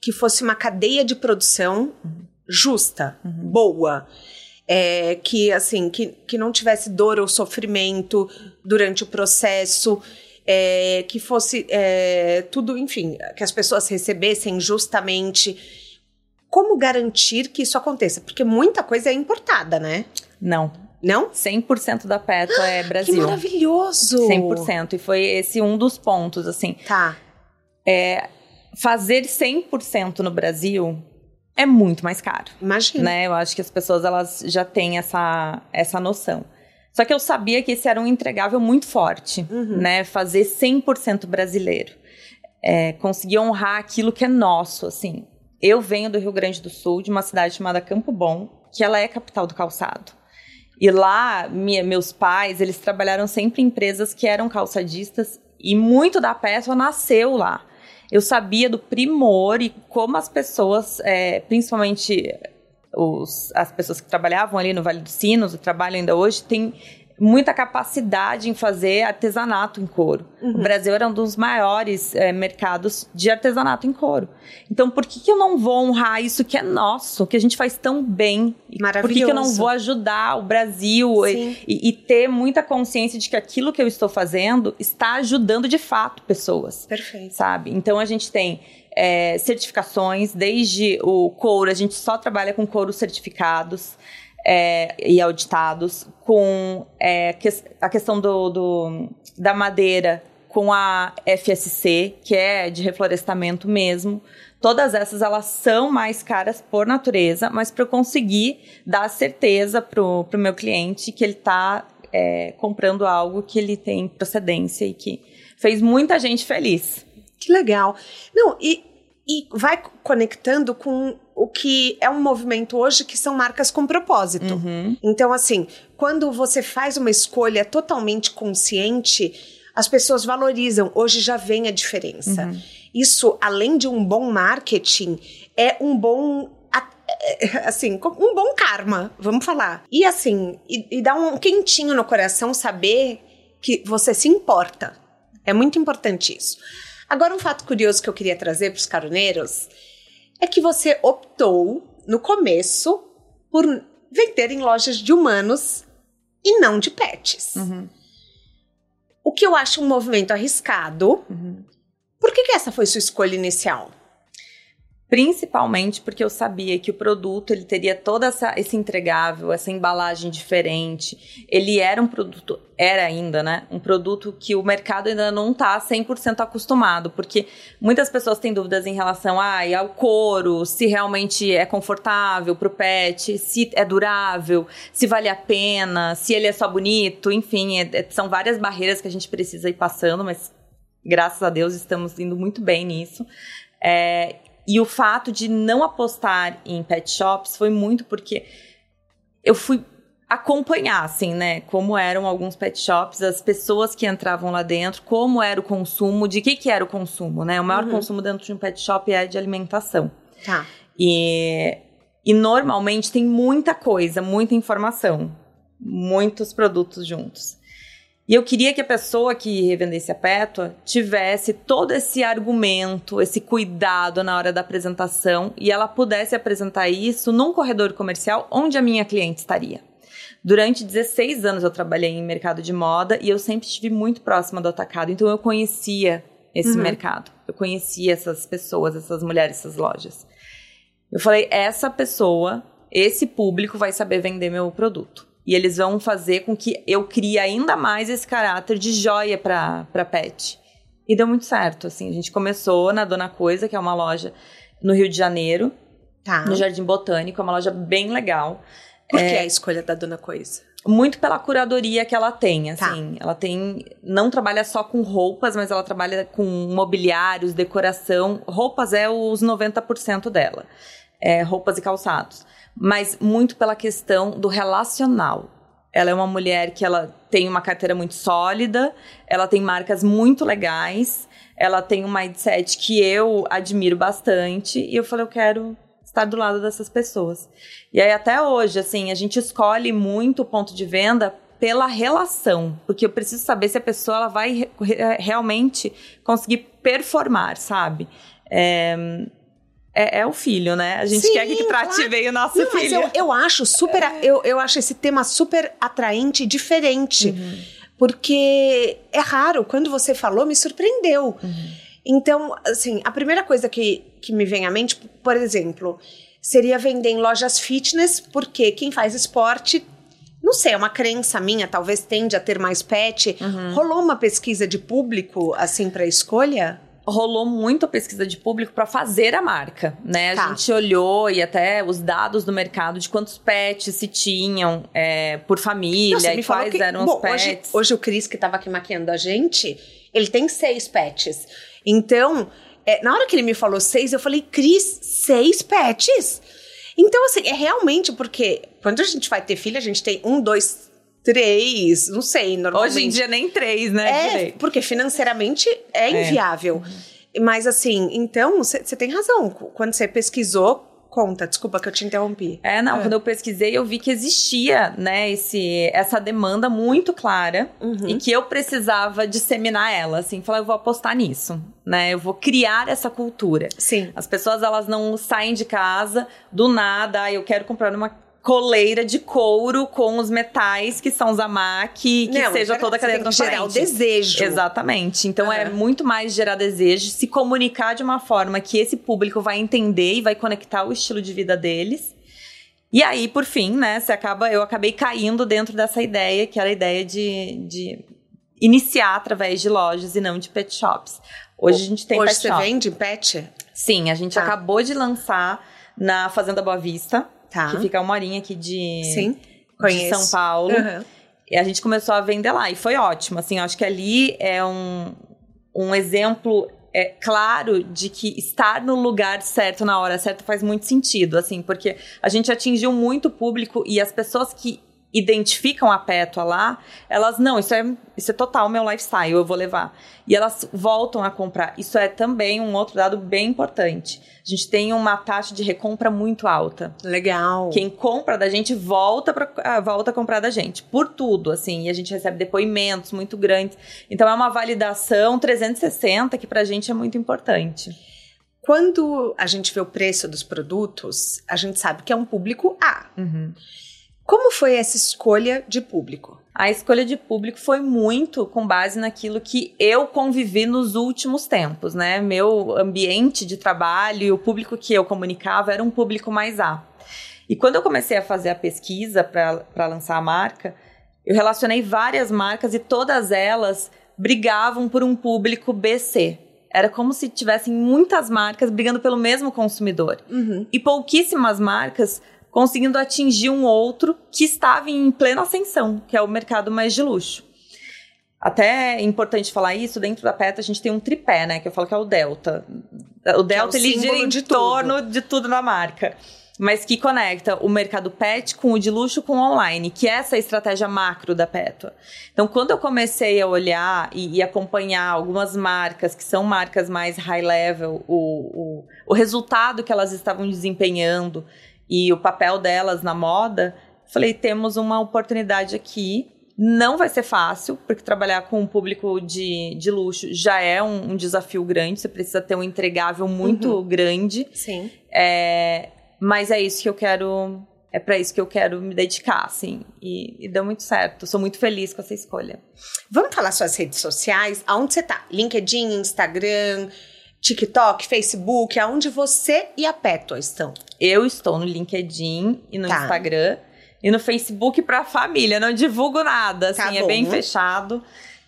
que fosse uma cadeia de produção justa, boa. É, que assim, que, que não tivesse dor ou sofrimento durante o processo, é, que fosse é, tudo, enfim, que as pessoas recebessem justamente. Como garantir que isso aconteça? Porque muita coisa é importada, né? Não, Não? 100% da Peto é Que Brasil. maravilhoso! 100%. E foi esse um dos pontos, assim. Tá. Fazer 100% no Brasil é muito mais caro, Imagina. né? Eu acho que as pessoas, elas já têm essa, essa noção. Só que eu sabia que esse era um entregável muito forte, Uhum. né? Fazer 100% brasileiro. É, conseguir honrar aquilo que é nosso, assim. Eu venho do Rio Grande do Sul, de uma cidade chamada Campo Bom, que ela é capital do calçado. E lá, minha- meus pais, eles trabalharam sempre em empresas que eram calçadistas e muito da peça nasceu lá. Eu sabia do primor e como as pessoas, é, principalmente os- as pessoas que trabalhavam ali no Vale dos Sinos, o trabalho ainda hoje, tem muita capacidade em fazer artesanato em couro. O Brasil era um dos maiores é, mercados de artesanato em couro. Então, por que, que eu não vou honrar isso que é nosso, que a gente faz tão bem? E Por que, que eu não Maravilhoso. vou ajudar o Brasil e, e- e ter muita consciência de que aquilo que eu estou fazendo está ajudando de fato pessoas? Perfeito. sabe? Então a gente tem é, certificações, desde o couro, a gente só trabalha com couros certificados é, e auditados, com é, ques- a questão do, do- da madeira com a FSC, que é de reflorestamento mesmo. Todas essas elas são mais caras por natureza, mas para eu conseguir dar certeza pro, pro meu cliente que ele está comprando algo que ele tem procedência e que fez muita gente feliz. Que legal. Não, e, e vai conectando com o que é um movimento hoje, que são marcas com propósito. Uhum. Então, assim, quando você faz uma escolha totalmente consciente, as pessoas valorizam. Hoje já vem a diferença. Isso, além de um bom marketing, é um bom. Assim, um bom karma, vamos falar. E assim, e, e dá um quentinho no coração saber que você se importa. É muito importante isso. Agora, um fato curioso que eu queria trazer para os caroneiros é que você optou, no começo, por vender em lojas de humanos e não de pets. Uhum. O que eu acho um movimento arriscado. Uhum. Por que, que essa foi sua escolha inicial? Principalmente porque eu sabia que o produto ele teria toda essa, esse entregável, essa embalagem diferente. Ele era um produto, era ainda, né? Um produto que o mercado ainda não está 100% acostumado, porque muitas pessoas têm dúvidas em relação ah, ao couro, se realmente é confortável para o pet, se é durável, se vale a pena, se ele é só bonito, enfim, é- é- são várias barreiras que a gente precisa ir passando, mas graças a Deus estamos indo muito bem nisso. É, e o fato de não apostar em pet shops foi muito porque eu fui acompanhar, assim, né? Como eram alguns pet shops, as pessoas que entravam lá dentro, como era o consumo, de que que era o consumo, né? O maior Uhum. consumo dentro de um pet shop é de alimentação. Tá. E, e normalmente tem muita coisa, muita informação, muitos produtos juntos. E eu queria que a pessoa que revendesse a Pétua tivesse todo esse argumento, esse cuidado na hora da apresentação e ela pudesse apresentar isso num corredor comercial onde a minha cliente estaria. Durante 16 anos eu trabalhei em mercado de moda e eu sempre estive muito próxima do atacado, então eu conhecia esse uhum. mercado. Eu conhecia essas pessoas, essas mulheres, essas lojas. Eu falei, essa pessoa, esse público vai saber vender meu produto. E eles vão fazer com que eu crie ainda mais esse caráter de joia para pet. E deu muito certo, assim. A gente começou na Dona Coisa, que é uma loja no Rio de Janeiro, tá. no Jardim Botânico, é uma loja bem legal. Por é, que a escolha da Dona Coisa? Muito pela curadoria que ela tem, tá. assim. Tá. Ela tem. Não trabalha só com roupas, mas ela trabalha com mobiliários, decoração. Roupas é os 90% dela. É, roupas e calçados mas muito pela questão do relacional. Ela é uma mulher que ela tem uma carteira muito sólida, ela tem marcas muito legais, ela tem um mindset que eu admiro bastante e eu falei, eu quero estar do lado dessas pessoas. E aí até hoje, assim, a gente escolhe muito o ponto de venda pela relação, porque eu preciso saber se a pessoa ela vai realmente conseguir performar, sabe? É, é, é, o filho, né? A gente Sim, quer que trate claro. bem o nosso Não, filho. Mas eu, eu acho super. Eu, eu acho esse tema super atraente e diferente. Uhum. Porque é raro. Quando você falou, me surpreendeu. Uhum. Então, assim, a primeira coisa que, que me vem à mente, por exemplo, seria vender em lojas fitness, porque quem faz esporte não sei, é uma crença minha, talvez tende a ter mais pet. Uhum. Rolou uma pesquisa de público, assim, para escolha? Rolou muito a pesquisa de público para fazer a marca, né? Tá. A gente olhou e até os dados do mercado de quantos pets se tinham é, por família e quais que, eram bom, os pets. Hoje, hoje o Cris, que estava aqui maquiando a gente, ele tem seis pets. Então, é, na hora que ele me falou seis, eu falei, Cris, seis pets? Então, assim, é realmente porque quando a gente vai ter filho, a gente tem um, dois, três, não sei, normalmente. Hoje em dia nem três, né? É, porque financeiramente é, é. inviável. É. Mas assim, então, você tem razão. Quando você pesquisou, conta, desculpa que eu te interrompi. É, não, é. quando eu pesquisei, eu vi que existia, né, esse, essa demanda muito clara uhum. e que eu precisava disseminar ela, assim, falar, eu vou apostar nisso, né, eu vou criar essa cultura. Sim. As pessoas, elas não saem de casa do nada, ah, eu quero comprar uma coleira de couro com os metais que são zamaki, que Não, seja toda a cadeia transparente. gerar o desejo. Exatamente. Então uhum. é muito mais gerar desejo, se comunicar de uma forma que esse público vai entender e vai conectar o estilo de vida deles. E aí, por fim, né, você acaba, eu acabei caindo dentro dessa ideia, que era a ideia de, de iniciar através de lojas e não de pet shops. Hoje a gente tem Hoje pet você shop. vende pet? Sim, a gente tá. acabou de lançar na Fazenda Boa Vista. Tá. Que fica uma horinha aqui de, Sim, de São Paulo. Uhum. E a gente começou a vender lá. E foi ótimo. Assim, acho que ali é um, um exemplo é, claro de que estar no lugar certo na hora certa faz muito sentido, assim, porque a gente atingiu muito público e as pessoas que identificam a Pétua lá, elas, não, isso é, isso é total meu lifestyle, eu vou levar. E elas voltam a comprar. Isso é também um outro dado bem importante. A gente tem uma taxa de recompra muito alta. Legal. Quem compra da gente volta, pra, ah, volta a comprar da gente. Por tudo, assim. E a gente recebe depoimentos muito grandes. Então é uma validação 360 que pra gente é muito importante. Quando a gente vê o preço dos produtos, a gente sabe que é um público A. Uhum. Como foi essa escolha de público? A escolha de público foi muito com base naquilo que eu convivi nos últimos tempos, né? Meu ambiente de trabalho e o público que eu comunicava era um público mais A. E quando eu comecei a fazer a pesquisa para lançar a marca, eu relacionei várias marcas e todas elas brigavam por um público BC. Era como se tivessem muitas marcas brigando pelo mesmo consumidor. Uhum. E pouquíssimas marcas conseguindo atingir um outro que estava em plena ascensão, que é o mercado mais de luxo. Até é importante falar isso, dentro da PETA a gente tem um tripé, né? Que eu falo que é o Delta. O Delta, é o ele gira em de torno tudo. de tudo na marca. mas que conecta o mercado pet com o de luxo com o online, que é essa estratégia macro da Petua. Então, quando eu comecei a olhar e, e acompanhar algumas marcas que são marcas mais high level, o, o, o resultado que elas estavam desempenhando e o papel delas na moda, falei, temos uma oportunidade aqui não vai ser fácil, porque trabalhar com um público de, de luxo já é um, um desafio grande. Você precisa ter um entregável muito uhum. grande. Sim. É, mas é isso que eu quero. É para isso que eu quero me dedicar, assim. E, e deu muito certo. Sou muito feliz com essa escolha. Vamos falar suas redes sociais? Aonde você tá? LinkedIn, Instagram, TikTok, Facebook, aonde você e a Peto estão? Eu estou no LinkedIn e no tá. Instagram. E no Facebook pra família, não divulgo nada, assim, tá é bem fechado.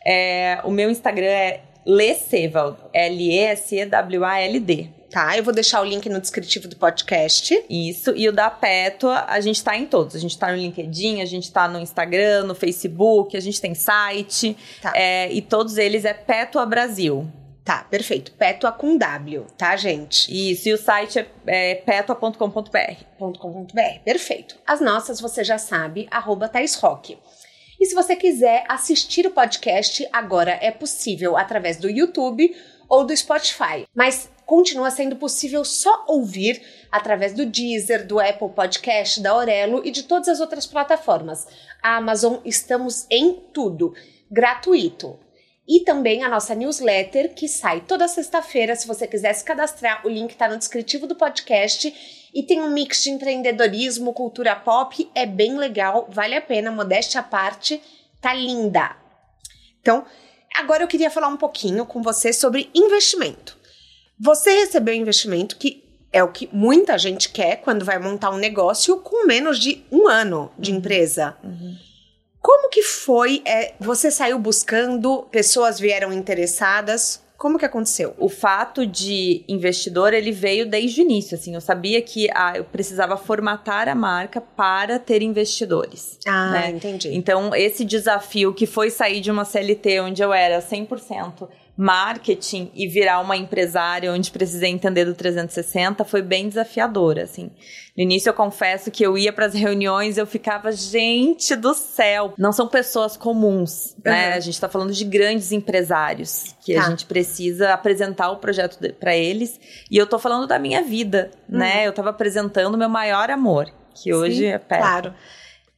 É, o meu Instagram é Lesewald, L-E-S-E-W-A-L-D. Tá, eu vou deixar o link no descritivo do podcast. Isso, e o da Pétua, a gente tá em todos. A gente tá no LinkedIn, a gente tá no Instagram, no Facebook, a gente tem site. Tá. É, e todos eles é Pétua Brasil. Tá, perfeito. Petua com W, tá, gente? Isso, e o site é, é petua.com.br. .com.br, perfeito. As nossas, você já sabe, arroba Thais Rock. E se você quiser assistir o podcast, agora é possível através do YouTube ou do Spotify. Mas continua sendo possível só ouvir através do Deezer, do Apple Podcast, da Aurelo e de todas as outras plataformas. A Amazon, estamos em tudo. Gratuito e também a nossa newsletter que sai toda sexta-feira. Se você quiser se cadastrar, o link está no descritivo do podcast. E tem um mix de empreendedorismo, cultura pop, é bem legal, vale a pena, modéstia à parte, tá linda. Então, agora eu queria falar um pouquinho com você sobre investimento. Você recebeu investimento que é o que muita gente quer quando vai montar um negócio com menos de um ano de uhum. empresa. Uhum. Como que foi? É, você saiu buscando, pessoas vieram interessadas? Como que aconteceu? O fato de investidor, ele veio desde o início, assim, eu sabia que ah, eu precisava formatar a marca para ter investidores. Ah, né? entendi. Então, esse desafio que foi sair de uma CLT onde eu era 100% marketing e virar uma empresária onde precisei entender do 360 foi bem desafiador, assim. No início eu confesso que eu ia para as reuniões, eu ficava, gente do céu, não são pessoas comuns, uhum. né? A gente está falando de grandes empresários que tá. a gente precisa apresentar o projeto para eles. E eu tô falando da minha vida, uhum. né? Eu estava apresentando o meu maior amor, que hoje Sim, é perto. Claro.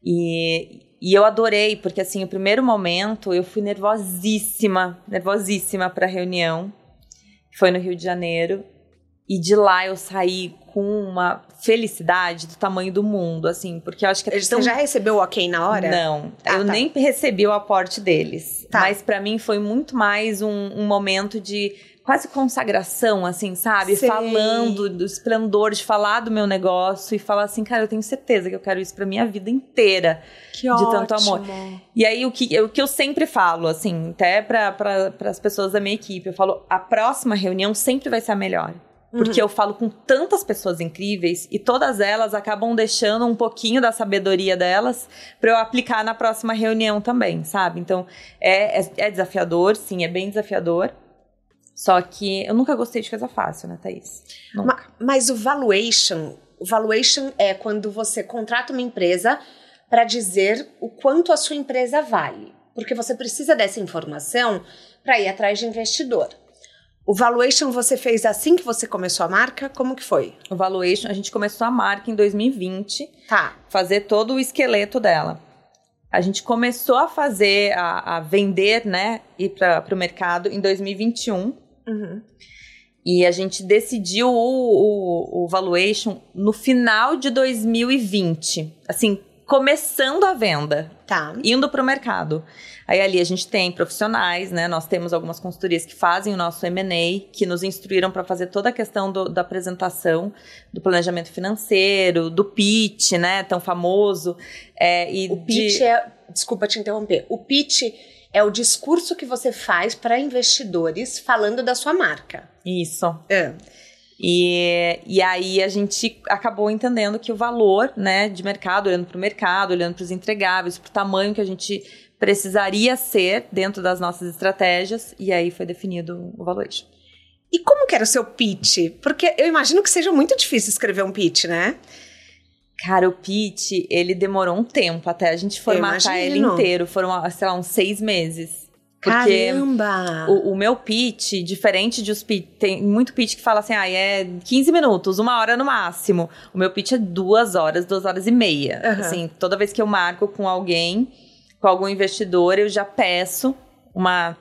E e eu adorei, porque assim, o primeiro momento eu fui nervosíssima, nervosíssima para a reunião. Foi no Rio de Janeiro. E de lá eu saí com uma felicidade do tamanho do mundo, assim, porque eu acho que é Você já recebeu o ok na hora? Não, ah, eu tá. nem recebi o aporte deles. Tá. Mas para mim foi muito mais um, um momento de quase consagração, assim, sabe? Sei. Falando do esplendor de falar do meu negócio e falar assim, cara, eu tenho certeza que eu quero isso pra minha vida inteira. Que de ótimo. tanto amor. E aí, o que, o que eu sempre falo, assim, até para pra, as pessoas da minha equipe, eu falo, a próxima reunião sempre vai ser a melhor. Porque uhum. eu falo com tantas pessoas incríveis e todas elas acabam deixando um pouquinho da sabedoria delas para eu aplicar na próxima reunião também, sabe? Então é, é, é, desafiador, sim, é bem desafiador. Só que eu nunca gostei de coisa fácil, né, Thaís? Mas, mas o valuation, o valuation é quando você contrata uma empresa para dizer o quanto a sua empresa vale. Porque você precisa dessa informação para ir atrás de investidor. O valuation você fez assim que você começou a marca? Como que foi? O valuation, a gente começou a marca em 2020. Tá. Fazer todo o esqueleto dela. A gente começou a fazer, a, a vender, né, ir para o mercado em 2021. Uhum. E a gente decidiu o, o, o valuation no final de 2020. Assim, começando a venda. Tá. Indo para o mercado. Aí ali a gente tem profissionais, né? Nós temos algumas consultorias que fazem o nosso M&A, que nos instruíram para fazer toda a questão do, da apresentação, do planejamento financeiro, do pitch, né? Tão famoso. É, e o pitch de... é... Desculpa te interromper. O pitch é o discurso que você faz para investidores falando da sua marca. Isso. É. E, e aí a gente acabou entendendo que o valor né, de mercado, olhando para o mercado, olhando para os entregáveis, para o tamanho que a gente precisaria ser dentro das nossas estratégias, e aí foi definido o valuation. E como que era o seu pitch? Porque eu imagino que seja muito difícil escrever um pitch, né? Cara, o pitch, ele demorou um tempo até a gente formatar ele inteiro. Foram, sei lá, uns seis meses. Porque Caramba! O, o, meu pitch, diferente de os pitch, tem muito pitch que fala assim, ah, é 15 minutos, uma hora no máximo. O meu pitch é duas horas, duas horas e meia. Uhum. Assim, toda vez que eu marco com alguém, com algum investidor, eu já peço uma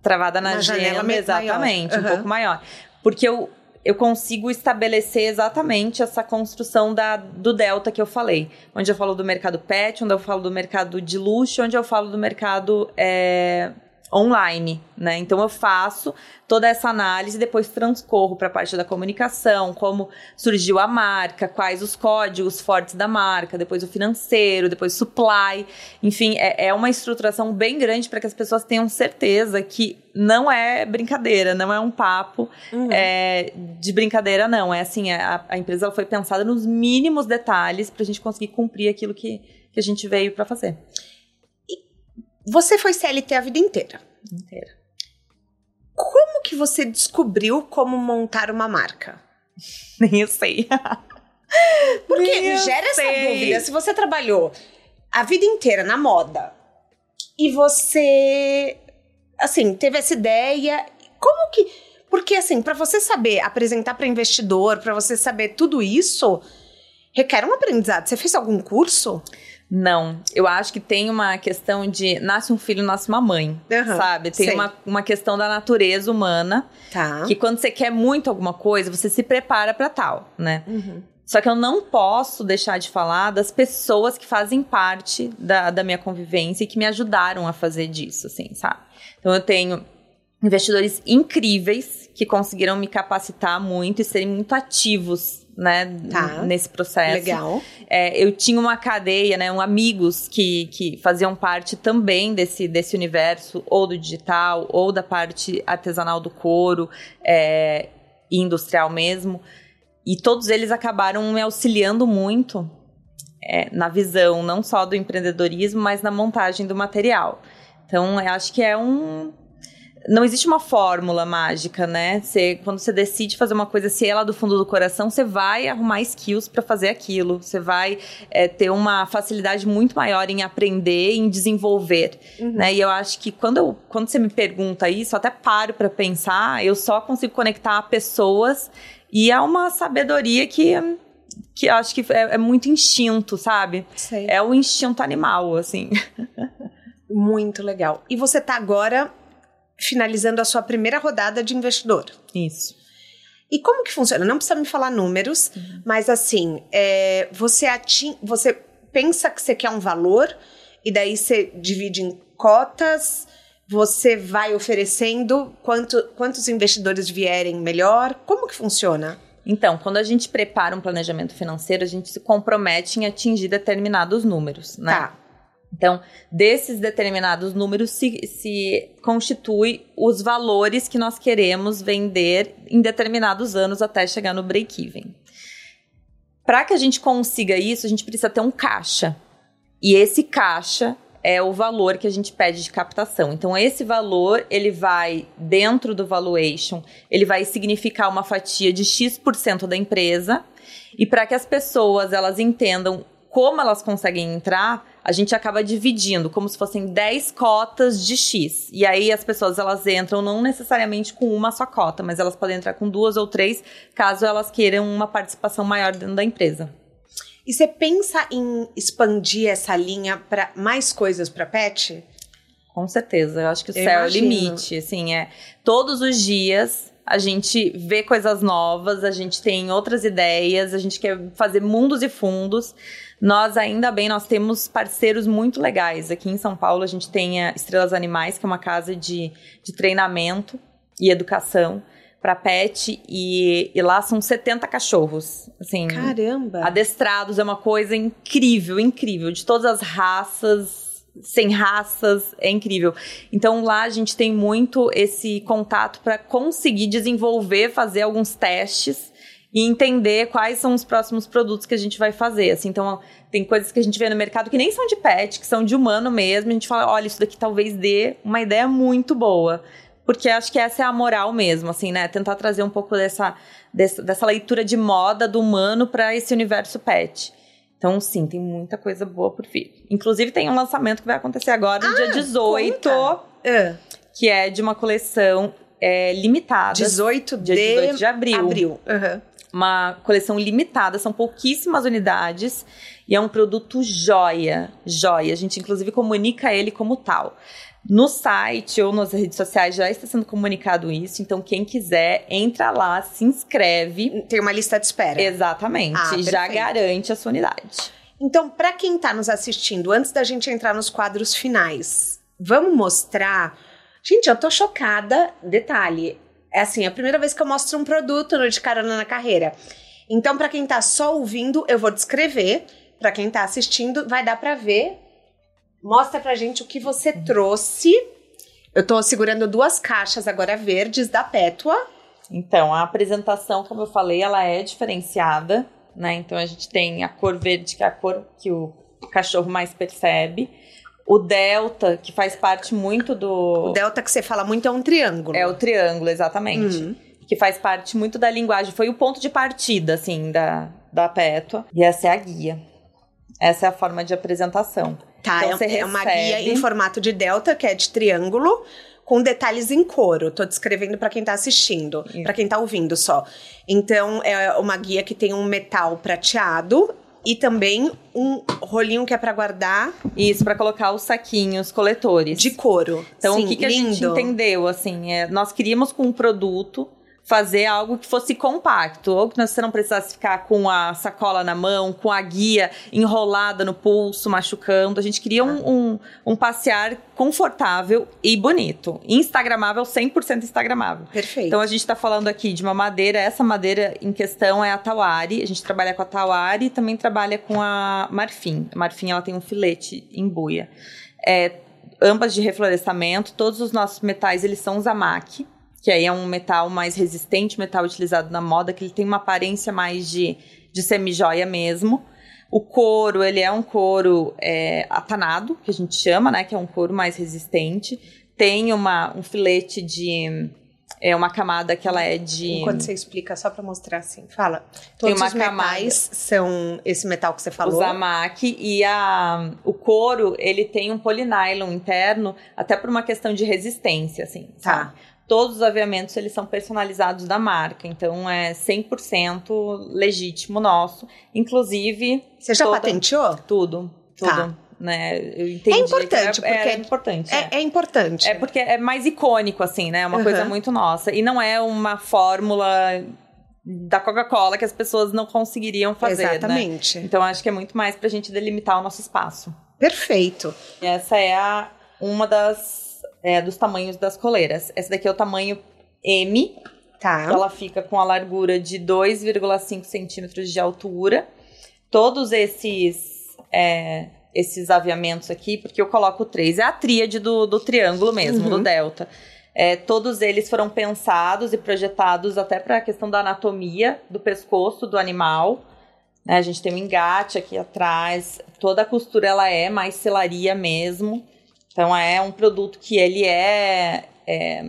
travada na uma agenda, exatamente, uhum. um pouco maior. Porque eu, eu consigo estabelecer exatamente essa construção da, do delta que eu falei. Onde eu falo do mercado pet, onde eu falo do mercado de luxo, onde eu falo do mercado é, online, né? Então eu faço toda essa análise e depois transcorro para a parte da comunicação, como surgiu a marca, quais os códigos fortes da marca, depois o financeiro, depois o supply, enfim, é, é uma estruturação bem grande para que as pessoas tenham certeza que não é brincadeira, não é um papo uhum. é, de brincadeira, não. É assim, a, a empresa foi pensada nos mínimos detalhes para a gente conseguir cumprir aquilo que, que a gente veio para fazer. Você foi CLT a vida inteira. Inteira. Como que você descobriu como montar uma marca? Nem eu sei. Porque Nem gera essa dúvida. Se você trabalhou a vida inteira na moda e você, assim, teve essa ideia, como que. Porque, assim, para você saber apresentar para investidor, para você saber tudo isso, requer um aprendizado. Você fez algum curso? Não, eu acho que tem uma questão de nasce um filho, nasce uma mãe, uhum, sabe? Tem uma, uma questão da natureza humana, tá. que quando você quer muito alguma coisa, você se prepara para tal, né? Uhum. Só que eu não posso deixar de falar das pessoas que fazem parte da, da minha convivência e que me ajudaram a fazer disso, assim, sabe? Então eu tenho investidores incríveis que conseguiram me capacitar muito e serem muito ativos né, tá. nesse processo. Legal. É, eu tinha uma cadeia, né, um amigos que, que faziam parte também desse, desse universo, ou do digital, ou da parte artesanal do couro, é, industrial mesmo. E todos eles acabaram me auxiliando muito é, na visão, não só do empreendedorismo, mas na montagem do material. Então, eu acho que é um, não existe uma fórmula mágica, né? Você, quando você decide fazer uma coisa, se é lá do fundo do coração, você vai arrumar skills para fazer aquilo. Você vai é, ter uma facilidade muito maior em aprender, em desenvolver, uhum. né? E eu acho que quando, eu, quando você me pergunta isso, eu até paro para pensar, eu só consigo conectar pessoas e é uma sabedoria que que eu acho que é, é muito instinto, sabe? Sei. É o instinto animal, assim. Muito legal. E você tá agora finalizando a sua primeira rodada de investidor. Isso. E como que funciona? Não precisa me falar números, uhum. mas assim, é, você, ating, você pensa que você quer um valor e daí você divide em cotas, você vai oferecendo quanto, quantos investidores vierem melhor? Como que funciona? Então, quando a gente prepara um planejamento financeiro, a gente se compromete em atingir determinados números, né? Tá. Então, desses determinados números se, se constitui os valores que nós queremos vender em determinados anos até chegar no break-even. Para que a gente consiga isso, a gente precisa ter um caixa. E esse caixa é o valor que a gente pede de captação. Então esse valor, ele vai dentro do valuation, ele vai significar uma fatia de X% da empresa. E para que as pessoas elas entendam como elas conseguem entrar, a gente acaba dividindo como se fossem 10 cotas de X. E aí as pessoas elas entram não necessariamente com uma só cota, mas elas podem entrar com duas ou três, caso elas queiram uma participação maior dentro da empresa. E você pensa em expandir essa linha para mais coisas para pet? Com certeza, eu acho que o eu céu imagino. é o limite, assim, é todos os dias a gente vê coisas novas, a gente tem outras ideias, a gente quer fazer mundos e fundos. Nós, ainda bem, nós temos parceiros muito legais. Aqui em São Paulo, a gente tem a Estrelas Animais, que é uma casa de, de treinamento e educação para pet e, e, lá são 70 cachorros. Assim, Caramba! Adestrados, é uma coisa incrível, incrível, de todas as raças, sem raças, é incrível. Então lá a gente tem muito esse contato para conseguir desenvolver, fazer alguns testes e entender quais são os próximos produtos que a gente vai fazer. Assim, então tem coisas que a gente vê no mercado que nem são de pet, que são de humano mesmo. A gente fala, olha, isso daqui talvez dê uma ideia muito boa. Porque acho que essa é a moral mesmo, assim, né? Tentar trazer um pouco dessa, dessa, dessa leitura de moda do humano para esse universo pet. Então, sim, tem muita coisa boa por vir. Inclusive, tem um lançamento que vai acontecer agora, no Ah, dia 18, Ah, que é de uma coleção é, limitada. 18 dia de 18 de abril. abril. Aham. Uma coleção limitada, são pouquíssimas unidades e é um produto joia, joia. A gente, inclusive, comunica ele como tal. No site ou nas redes sociais já está sendo comunicado isso, então quem quiser, entra lá, se inscreve. Tem uma lista de espera. Exatamente, Ah, já garante a sua unidade. Então, para quem está nos assistindo, antes da gente entrar nos quadros finais, vamos mostrar. Gente, eu tô chocada. Detalhe, é assim, é a primeira vez que eu mostro um produto no de carona na carreira. Então, para quem tá só ouvindo, eu vou descrever. Para quem tá assistindo, vai dar para ver. Mostra pra gente o que você trouxe. Eu tô segurando duas caixas agora verdes da Pétua. Então, a apresentação, como eu falei, ela é diferenciada, né? Então a gente tem a cor verde, que é a cor que o cachorro mais percebe. O delta, que faz parte muito do. O delta que você fala muito é um triângulo. É o triângulo, exatamente. Uhum. Que faz parte muito da linguagem. Foi o ponto de partida, assim, da, da Pétua. E essa é a guia. Essa é a forma de apresentação. Tá, Então é, você é uma recebe- guia em formato de delta, que é de triângulo, com detalhes em couro. Tô descrevendo pra quem tá assistindo, pra quem tá ouvindo só. Então, é uma guia que tem um metal prateado e também um rolinho que é pra guardar Isso, para colocar os saquinhos coletores. de couro. Então, Sim, o que, que a gente entendeu, assim, é, nós queríamos com um produto fazer algo que fosse compacto, ou que você não precisasse ficar com a sacola na mão, com a guia enrolada no pulso, machucando. A gente queria um, um, um passear confortável e bonito. Instagramável, 100% instagramável. Perfeito. Então a gente está falando aqui de uma madeira, essa madeira em questão é a Tawari. A gente trabalha com a Tawari e também trabalha com a Marfim. A Marfim ela tem um filete em buia. É, ambas de reflorestamento, todos os nossos metais eles são Zamaki, que aí é um metal mais resistente, metal utilizado na moda, que ele tem uma aparência mais de, de semi-joia mesmo. O couro, ele é um couro é, atanado, que a gente chama, né? Que é um couro mais resistente. Tem uma, um filete de... É uma camada que ela é de... Enquanto você explica, só pra mostrar assim. Fala. Tem Todos uma os metais são esse metal que você o falou. Zamaki e a, o couro, ele tem um polinylon interno, até por uma questão de resistência, assim, Tá. sabe? Todos os aviamentos, eles são personalizados da marca, então é 100% legítimo nosso, inclusive Você já toda- patenteou? tudo, tudo, Tá. né? Eu entendi importante, que era, porque era importante. É, é importante. É porque é mais icônico, assim, né? É uma Uhum. coisa muito nossa. E não é uma fórmula da Coca-Cola que as pessoas não conseguiriam fazer, né? Exatamente. Então acho que é muito mais pra gente delimitar o nosso espaço. Perfeito. E essa é a, uma das é, dos tamanhos das coleiras. Essa daqui é o tamanho M. Tá. Ela fica com a largura de 2,5 centímetros de altura. Todos esses é, esses aviamentos aqui, porque eu coloco três, é a tríade do, do triângulo mesmo, Uhum. do delta. É, todos eles foram pensados e projetados até para a questão da anatomia do pescoço do animal. né? A gente tem um engate aqui atrás, toda a costura ela é mais selaria mesmo. Então é um produto que ele é, é,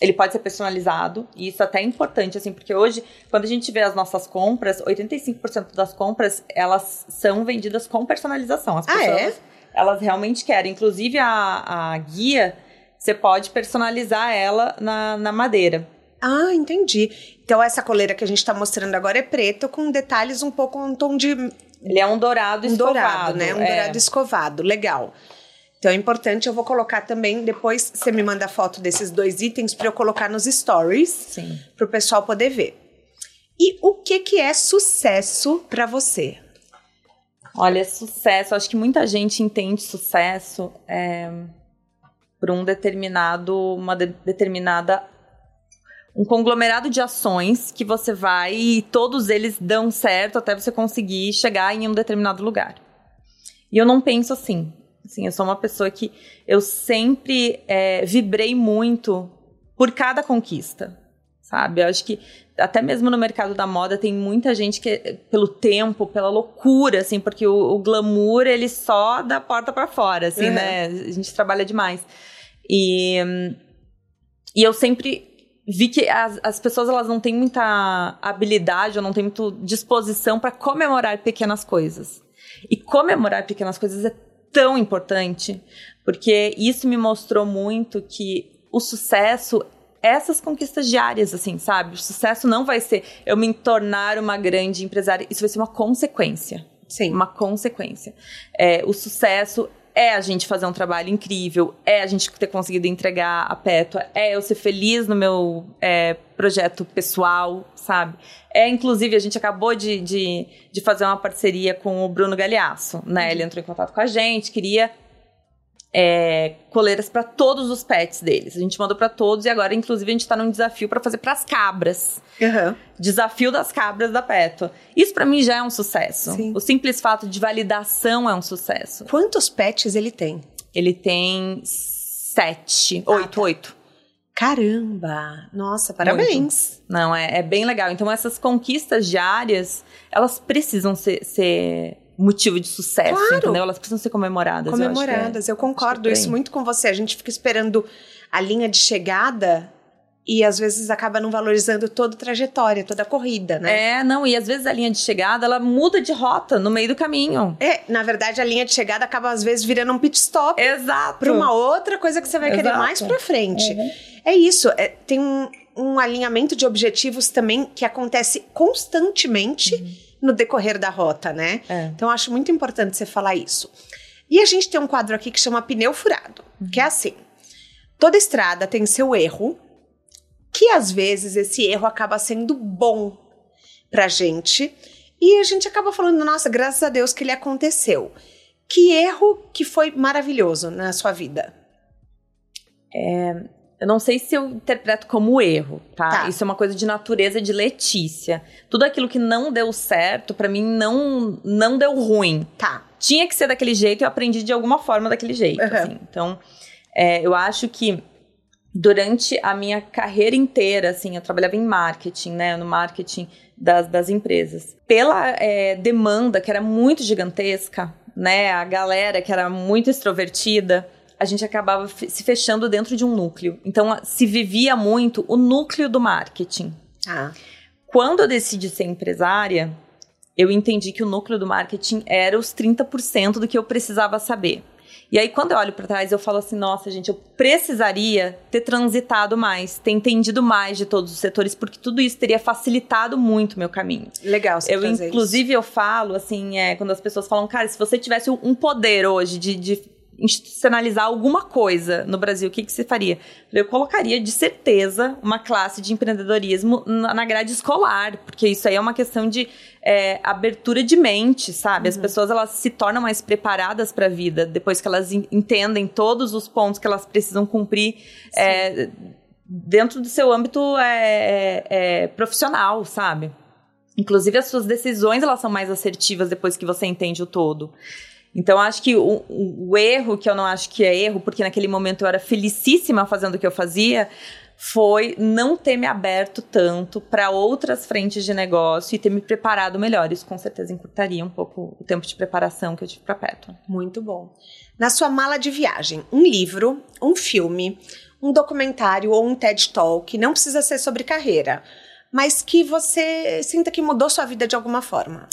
ele pode ser personalizado e isso até é importante assim, porque hoje quando a gente vê as nossas compras, 85% das compras elas são vendidas com personalização. As Ah, pessoas é? elas realmente querem, inclusive a, a guia você pode personalizar ela na, na madeira. Ah, entendi. Então essa coleira que a gente tá mostrando agora é preto com detalhes um pouco um tom de Ele é um dourado um escovado. dourado, né? Um é. dourado escovado. Legal. Então é importante, eu vou colocar também, depois você me manda a foto desses dois itens para eu colocar nos stories, para o pessoal poder ver. E o que que é sucesso para você? Olha, sucesso. Acho que muita gente entende sucesso é, por um determinado, uma de- determinada, um conglomerado de ações que você vai e todos eles dão certo até você conseguir chegar em um determinado lugar. E eu não penso assim. Assim, eu sou uma pessoa que eu sempre é, vibrei muito por cada conquista, sabe? Eu acho que até mesmo no mercado da moda tem muita gente que pelo tempo, pela loucura, assim, porque o, o glamour ele só da porta para fora, assim, Uhum. né? A gente trabalha demais. E, e eu sempre vi que as, as pessoas elas não têm muita habilidade ou não têm muita disposição para comemorar pequenas coisas. E comemorar pequenas coisas é tão importante, porque isso me mostrou muito que o sucesso essas conquistas diárias, assim, sabe? O sucesso não vai ser eu me tornar uma grande empresária, isso vai ser uma consequência. Sim. Uma consequência. É, o sucesso é a gente fazer um trabalho incrível, é a gente ter conseguido entregar a Pétua, é eu ser feliz no meu é, projeto pessoal, sabe? É, inclusive, a gente acabou de, de, de fazer uma parceria com o Bruno Galeasso, né? Ele entrou em contato com a gente, queria é, coleiras para todos os pets deles. A gente mandou para todos e agora, inclusive, a gente está num desafio para fazer para as cabras. Uhum. Desafio das cabras da Peto. Isso para mim já é um sucesso. Sim. O simples fato de validação é um sucesso. Quantos pets ele tem? Ele tem sete, ah, oito, tá. oito. Caramba! Nossa, parabéns! Muito. Não, é, é, bem legal. Então, essas conquistas diárias, elas precisam ser, ser motivo de sucesso, claro. entendeu? Elas precisam ser comemoradas. Comemoradas, eu, é, eu concordo é isso muito com você. A gente fica esperando a linha de chegada e às vezes acaba não valorizando toda a trajetória, toda a corrida, né? É, não, e às vezes a linha de chegada ela muda de rota no meio do caminho. É, na verdade a linha de chegada acaba às vezes virando um pit stop. Exato. Para uma outra coisa que você vai Exato. querer mais para frente. Uhum. É isso, é, tem um, um, alinhamento de objetivos também que acontece constantemente. Uhum no decorrer da rota, né? É. Então acho muito importante você falar isso. E a gente tem um quadro aqui que chama pneu furado, uhum. que é assim: toda estrada tem seu erro, que às vezes esse erro acaba sendo bom pra gente, e a gente acaba falando, nossa, graças a Deus que ele aconteceu. Que erro que foi maravilhoso na sua vida? É, eu não sei se eu interpreto como erro, tá? tá? Isso é uma coisa de natureza de Letícia. Tudo aquilo que não deu certo, para mim, não, não deu ruim. Tá. Tinha que ser daquele jeito e eu aprendi de alguma forma daquele jeito, uhum. assim. Então, é, eu acho que durante a minha carreira inteira, assim, eu trabalhava em marketing, né? No marketing das, das empresas. Pela é, demanda, que era muito gigantesca, né? A galera que era muito extrovertida a gente acabava se fechando dentro de um núcleo. Então, se vivia muito o núcleo do marketing. Ah. Quando eu decidi ser empresária, eu entendi que o núcleo do marketing era os 30% do que eu precisava saber. E aí, quando eu olho para trás, eu falo assim: nossa, gente, eu precisaria ter transitado mais, ter entendido mais de todos os setores, porque tudo isso teria facilitado muito o meu caminho. Legal, você eu Inclusive, isso. eu falo assim: é, quando as pessoas falam, cara, se você tivesse um poder hoje de, de institucionalizar alguma coisa no Brasil, o que, que você faria? Eu colocaria de certeza uma classe de empreendedorismo na grade escolar, porque isso aí é uma questão de é, abertura de mente, sabe? Uhum. As pessoas elas se tornam mais preparadas para a vida depois que elas entendem todos os pontos que elas precisam cumprir é, dentro do seu âmbito é, é, é, profissional, sabe? Inclusive as suas decisões elas são mais assertivas depois que você entende o todo. Então, acho que o, o, erro, que eu não acho que é erro, porque naquele momento eu era felicíssima fazendo o que eu fazia, foi não ter me aberto tanto para outras frentes de negócio e ter me preparado melhor. Isso com certeza encurtaria um pouco o tempo de preparação que eu tive para perto. Muito bom. Na sua mala de viagem, um livro, um filme, um documentário ou um TED Talk, não precisa ser sobre carreira, mas que você sinta que mudou sua vida de alguma forma.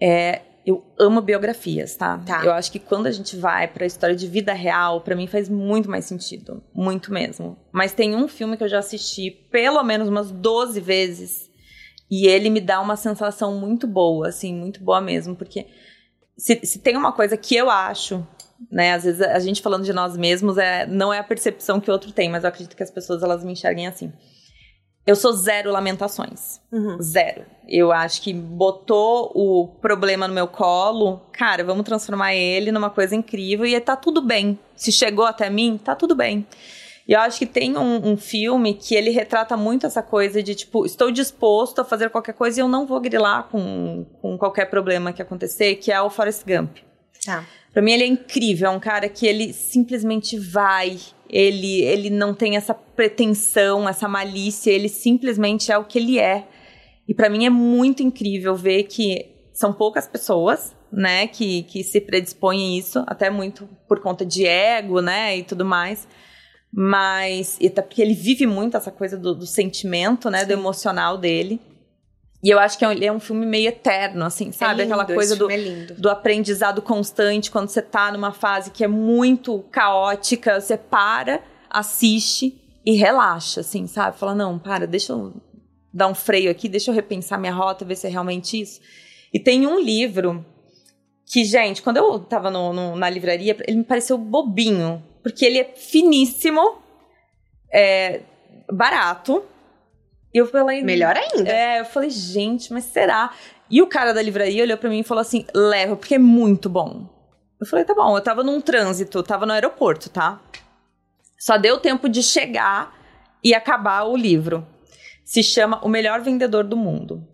É, eu amo biografias, tá? tá? Eu acho que quando a gente vai pra história de vida real, para mim faz muito mais sentido. Muito mesmo. Mas tem um filme que eu já assisti pelo menos umas 12 vezes. E ele me dá uma sensação muito boa, assim, muito boa mesmo. Porque se, se tem uma coisa que eu acho, né? Às vezes a gente falando de nós mesmos é, não é a percepção que o outro tem, mas eu acredito que as pessoas elas me enxerguem assim. Eu sou zero lamentações. Uhum. Zero. Eu acho que botou o problema no meu colo, cara, vamos transformar ele numa coisa incrível e tá tudo bem. Se chegou até mim, tá tudo bem. E eu acho que tem um, um, filme que ele retrata muito essa coisa de, tipo, estou disposto a fazer qualquer coisa e eu não vou grilar com, com qualquer problema que acontecer, que é o Forrest Gump. Tá. Pra mim ele é incrível, é um cara que ele simplesmente vai ele, ele não tem essa pretensão, essa malícia, ele simplesmente é o que ele é. E para mim é muito incrível ver que são poucas pessoas, né, que, que se predispõem a isso, até muito por conta de ego, né, e tudo mais. Mas, até porque ele vive muito essa coisa do, do sentimento, né, Sim. do emocional dele. E eu acho que é um, é um filme meio eterno, assim, sabe? É lindo, Aquela coisa do, é do aprendizado constante, quando você tá numa fase que é muito caótica, você para, assiste e relaxa, assim, sabe? Fala, não, para, deixa eu dar um freio aqui, deixa eu repensar minha rota, ver se é realmente isso. E tem um livro que, gente, quando eu tava no, no, na livraria, ele me pareceu bobinho, porque ele é finíssimo, é barato. E eu falei. Melhor ainda. É, eu falei, gente, mas será? E o cara da livraria olhou para mim e falou assim: leva, porque é muito bom. Eu falei, tá bom, eu tava num trânsito, tava no aeroporto, tá? Só deu tempo de chegar e acabar o livro. Se chama O Melhor Vendedor do Mundo.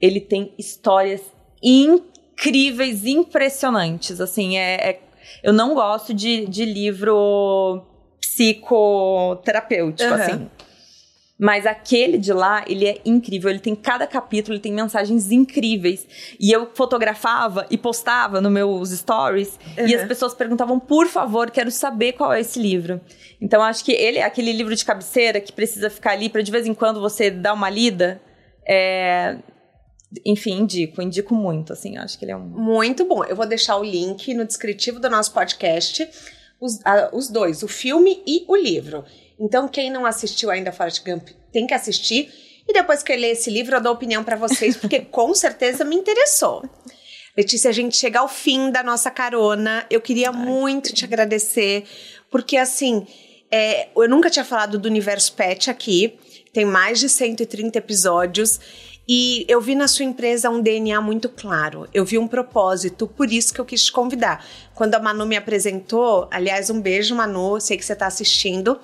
Ele tem histórias incríveis, impressionantes. Assim, é, é eu não gosto de, de livro psicoterapêutico, uhum. assim. Mas aquele de lá, ele é incrível. Ele tem cada capítulo, ele tem mensagens incríveis. E eu fotografava e postava nos meus stories. Uhum. E as pessoas perguntavam, por favor, quero saber qual é esse livro. Então, acho que ele é aquele livro de cabeceira que precisa ficar ali para de vez em quando você dar uma lida. É... Enfim, indico, indico muito, assim, acho que ele é um... Muito bom. Eu vou deixar o link no descritivo do nosso podcast, os, uh, os dois, o filme e o livro. Então, quem não assistiu ainda Forrest Gump tem que assistir. E depois que eu ler esse livro, eu dou opinião para vocês, porque com certeza me interessou. Letícia, a gente chega ao fim da nossa carona. Eu queria Ai, muito que... te agradecer, porque assim, é, eu nunca tinha falado do universo pet aqui. Tem mais de 130 episódios. E eu vi na sua empresa um DNA muito claro. Eu vi um propósito, por isso que eu quis te convidar. Quando a Manu me apresentou, aliás, um beijo, Manu, sei que você está assistindo.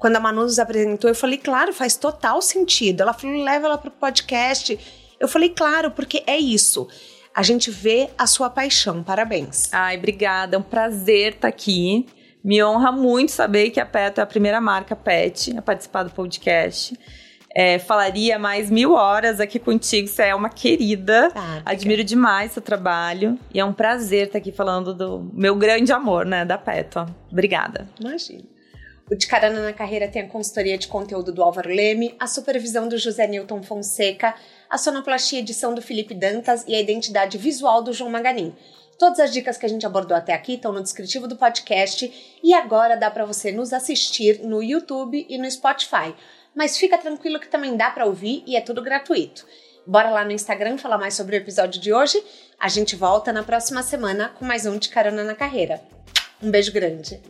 Quando a Manu nos apresentou, eu falei, claro, faz total sentido. Ela falou, leva ela para o podcast. Eu falei, claro, porque é isso. A gente vê a sua paixão. Parabéns. Ai, obrigada. É um prazer estar tá aqui. Me honra muito saber que a Peto é a primeira marca pet a participar do podcast. É, falaria mais mil horas aqui contigo. Você é uma querida. Ah, Admiro demais seu trabalho. E é um prazer estar tá aqui falando do meu grande amor, né? Da Peto. Obrigada. Imagina. O De Carana na Carreira tem a consultoria de conteúdo do Álvaro Leme, a supervisão do José Newton Fonseca, a sonoplastia edição do Felipe Dantas e a identidade visual do João Maganin. Todas as dicas que a gente abordou até aqui estão no descritivo do podcast e agora dá para você nos assistir no YouTube e no Spotify. Mas fica tranquilo que também dá para ouvir e é tudo gratuito. Bora lá no Instagram falar mais sobre o episódio de hoje. A gente volta na próxima semana com mais um de Carona na Carreira. Um beijo grande.